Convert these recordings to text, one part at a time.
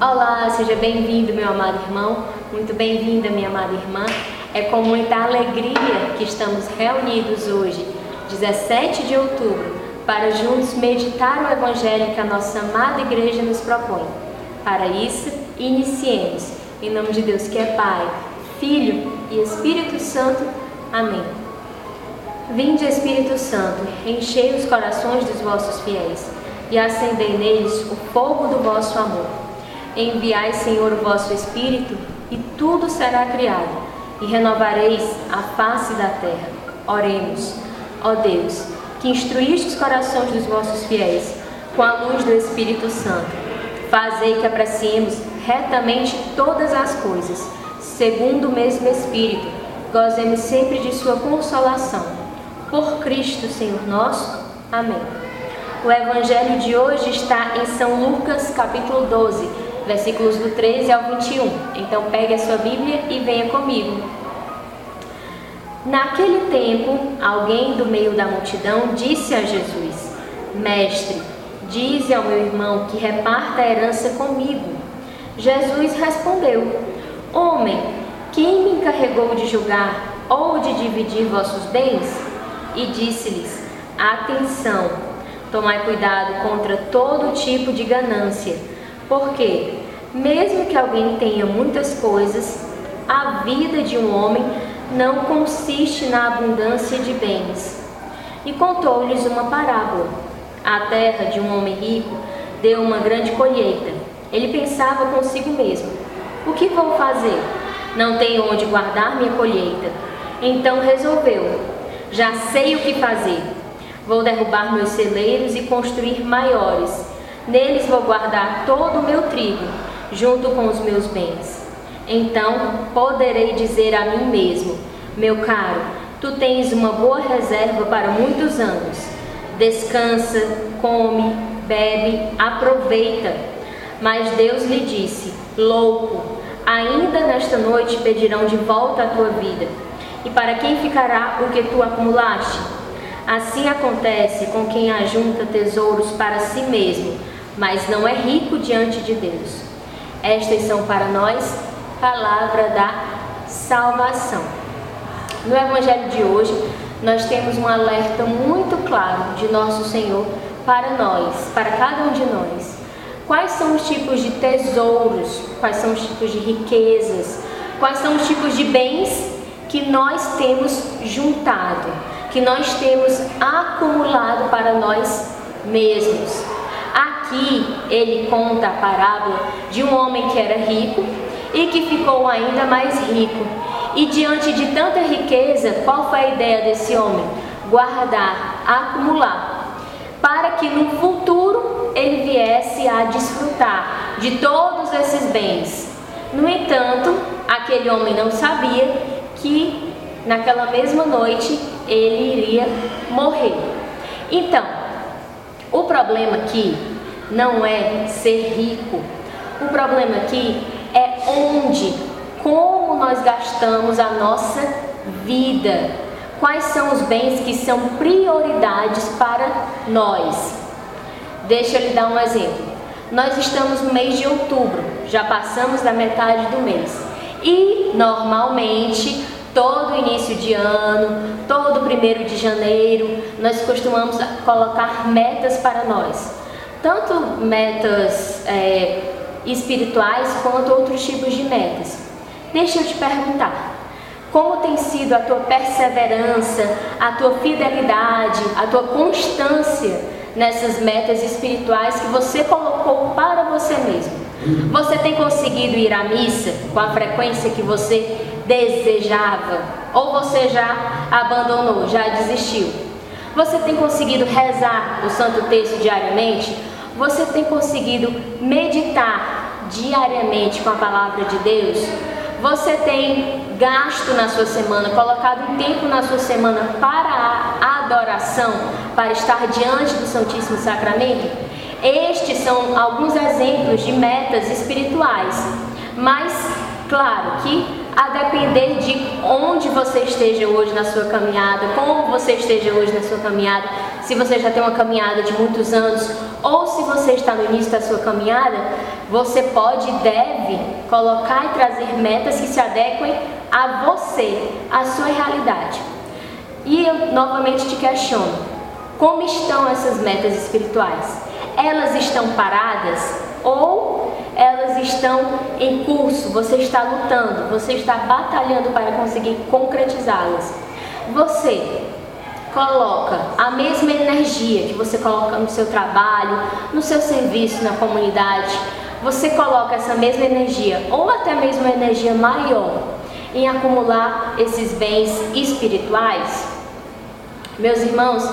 Olá, seja bem-vindo, meu amado irmão, muito bem-vinda, minha amada irmã. É com muita alegria que estamos reunidos hoje, 17 de outubro, para juntos meditar o Evangelho que a nossa amada igreja nos propõe. Para isso, iniciemos, em nome de Deus que é Pai, Filho e Espírito Santo. Amém. Vinde, Espírito Santo, enchei os corações dos vossos fiéis e acendei neles o fogo do vosso amor. Enviai, Senhor, o vosso Espírito, e tudo será criado, e renovareis a face da terra. Oremos. Ó Deus, que instruíste os corações dos vossos fiéis com a luz do Espírito Santo, fazei que apreciemos retamente todas as coisas, segundo o mesmo Espírito, gozemos sempre de sua consolação. Por Cristo, Senhor nosso. Amém. O evangelho de hoje está em São Lucas, capítulo 12, versículos do 13 ao 21. Então pegue a sua Bíblia e venha comigo. Naquele tempo, alguém do meio da multidão disse a Jesus: Mestre, dize ao meu irmão que reparta a herança comigo. Jesus respondeu: Homem, quem me encarregou de julgar ou de dividir vossos bens? E disse-lhes: Atenção, tomai cuidado contra todo tipo de ganância porque, mesmo que alguém tenha muitas coisas, a vida de um homem não consiste na abundância de bens. E contou-lhes uma parábola. A terra de um homem rico deu uma grande colheita. Ele pensava consigo mesmo: O que vou fazer? Não tenho onde guardar minha colheita. Então resolveu: Já sei o que fazer. Vou derrubar meus celeiros e construir maiores Neles vou guardar todo o meu trigo, junto com os meus bens. Então poderei dizer a mim mesmo: Meu caro, tu tens uma boa reserva para muitos anos. Descansa, come, bebe, aproveita. Mas Deus lhe disse: Louco, ainda nesta noite pedirão de volta a tua vida. E para quem ficará o que tu acumulaste? Assim acontece com quem ajunta tesouros para si mesmo, mas não é rico diante de Deus. Estas são para nós palavra da salvação. No Evangelho de hoje, nós temos um alerta muito claro de nosso Senhor para nós, para cada um de nós. Quais são os tipos de tesouros, quais são os tipos de riquezas, quais são os tipos de bens que nós temos juntado, que nós temos acumulado para nós mesmos. Aqui ele conta a parábola de um homem que era rico e que ficou ainda mais rico. E diante de tanta riqueza, qual foi a ideia desse homem? Guardar, acumular, para que no futuro ele viesse a desfrutar de todos esses bens. No entanto, aquele homem não sabia que naquela mesma noite ele iria morrer. Então, o problema aqui não é ser rico. O problema aqui é onde, como nós gastamos a nossa vida. Quais são os bens que são prioridades para nós? Deixa eu lhe dar um exemplo. Nós estamos no mês de outubro, já passamos da metade do mês. E normalmente, todo início de ano, todo primeiro de janeiro, nós costumamos colocar metas para nós tanto metas é, espirituais quanto outros tipos de metas. Deixa eu te perguntar, como tem sido a tua perseverança, a tua fidelidade, a tua constância nessas metas espirituais que você colocou para você mesmo? Você tem conseguido ir à missa com a frequência que você desejava? Ou você já abandonou, já desistiu? Você tem conseguido rezar o Santo Texto diariamente? Você tem conseguido meditar diariamente com a palavra de Deus? Você tem gasto na sua semana, colocado um tempo na sua semana para a adoração, para estar diante do Santíssimo Sacramento? Estes são alguns exemplos de metas espirituais, mas claro que a depender de onde você esteja hoje na sua caminhada, como você esteja hoje na sua caminhada, se você já tem uma caminhada de muitos anos ou se você está no início da sua caminhada, você pode e deve colocar e trazer metas que se adequem a você, à sua realidade. E eu novamente te questiono: como estão essas metas espirituais? Elas estão paradas ou estão em curso? Você está lutando, você está batalhando para conseguir concretizá-las. Você coloca a mesma energia que você coloca no seu trabalho, no seu serviço, na comunidade, você coloca essa mesma energia ou até mesmo uma energia maior em acumular esses bens espirituais? Meus irmãos,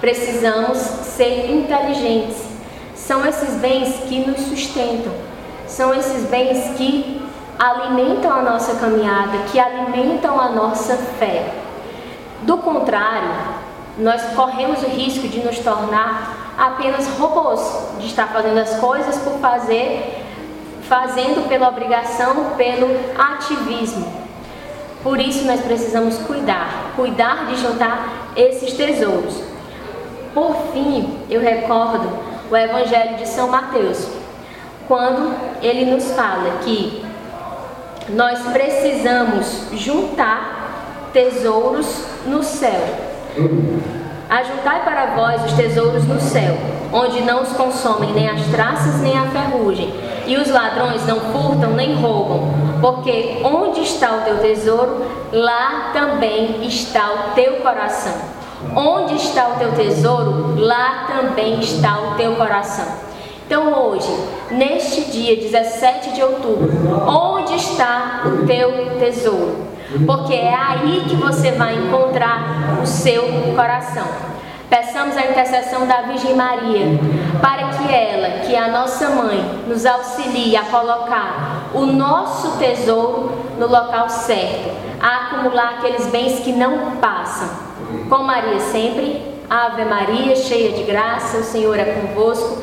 precisamos ser inteligentes. São esses bens que nos sustentam, são esses bens que alimentam a nossa caminhada, que alimentam a nossa fé. Do contrário, nós corremos o risco de nos tornar apenas robôs, de estar fazendo as coisas por fazer, fazendo pela obrigação, pelo ativismo. Por isso nós precisamos cuidar, cuidar de juntar esses tesouros. Por fim, eu recordo o Evangelho de São Mateus, quando ele nos fala que nós precisamos juntar tesouros no céu. Ajuntai para vós os tesouros no céu, onde não os consomem nem as traças nem a ferrugem, e os ladrões não furtam nem roubam, porque onde está o teu tesouro, lá também está o teu coração. Onde está o teu tesouro, lá também está o teu coração. Então hoje, neste dia 17 de outubro, onde está o teu tesouro? porque é aí que você vai encontrar o seu coração. Peçamos a intercessão da Virgem Maria, para que ela, que é a nossa mãe, nos auxilie a colocar o nosso tesouro no local certo, a acumular aqueles bens que não passam. Com Maria sempre, Ave Maria, cheia de graça, o Senhor é convosco.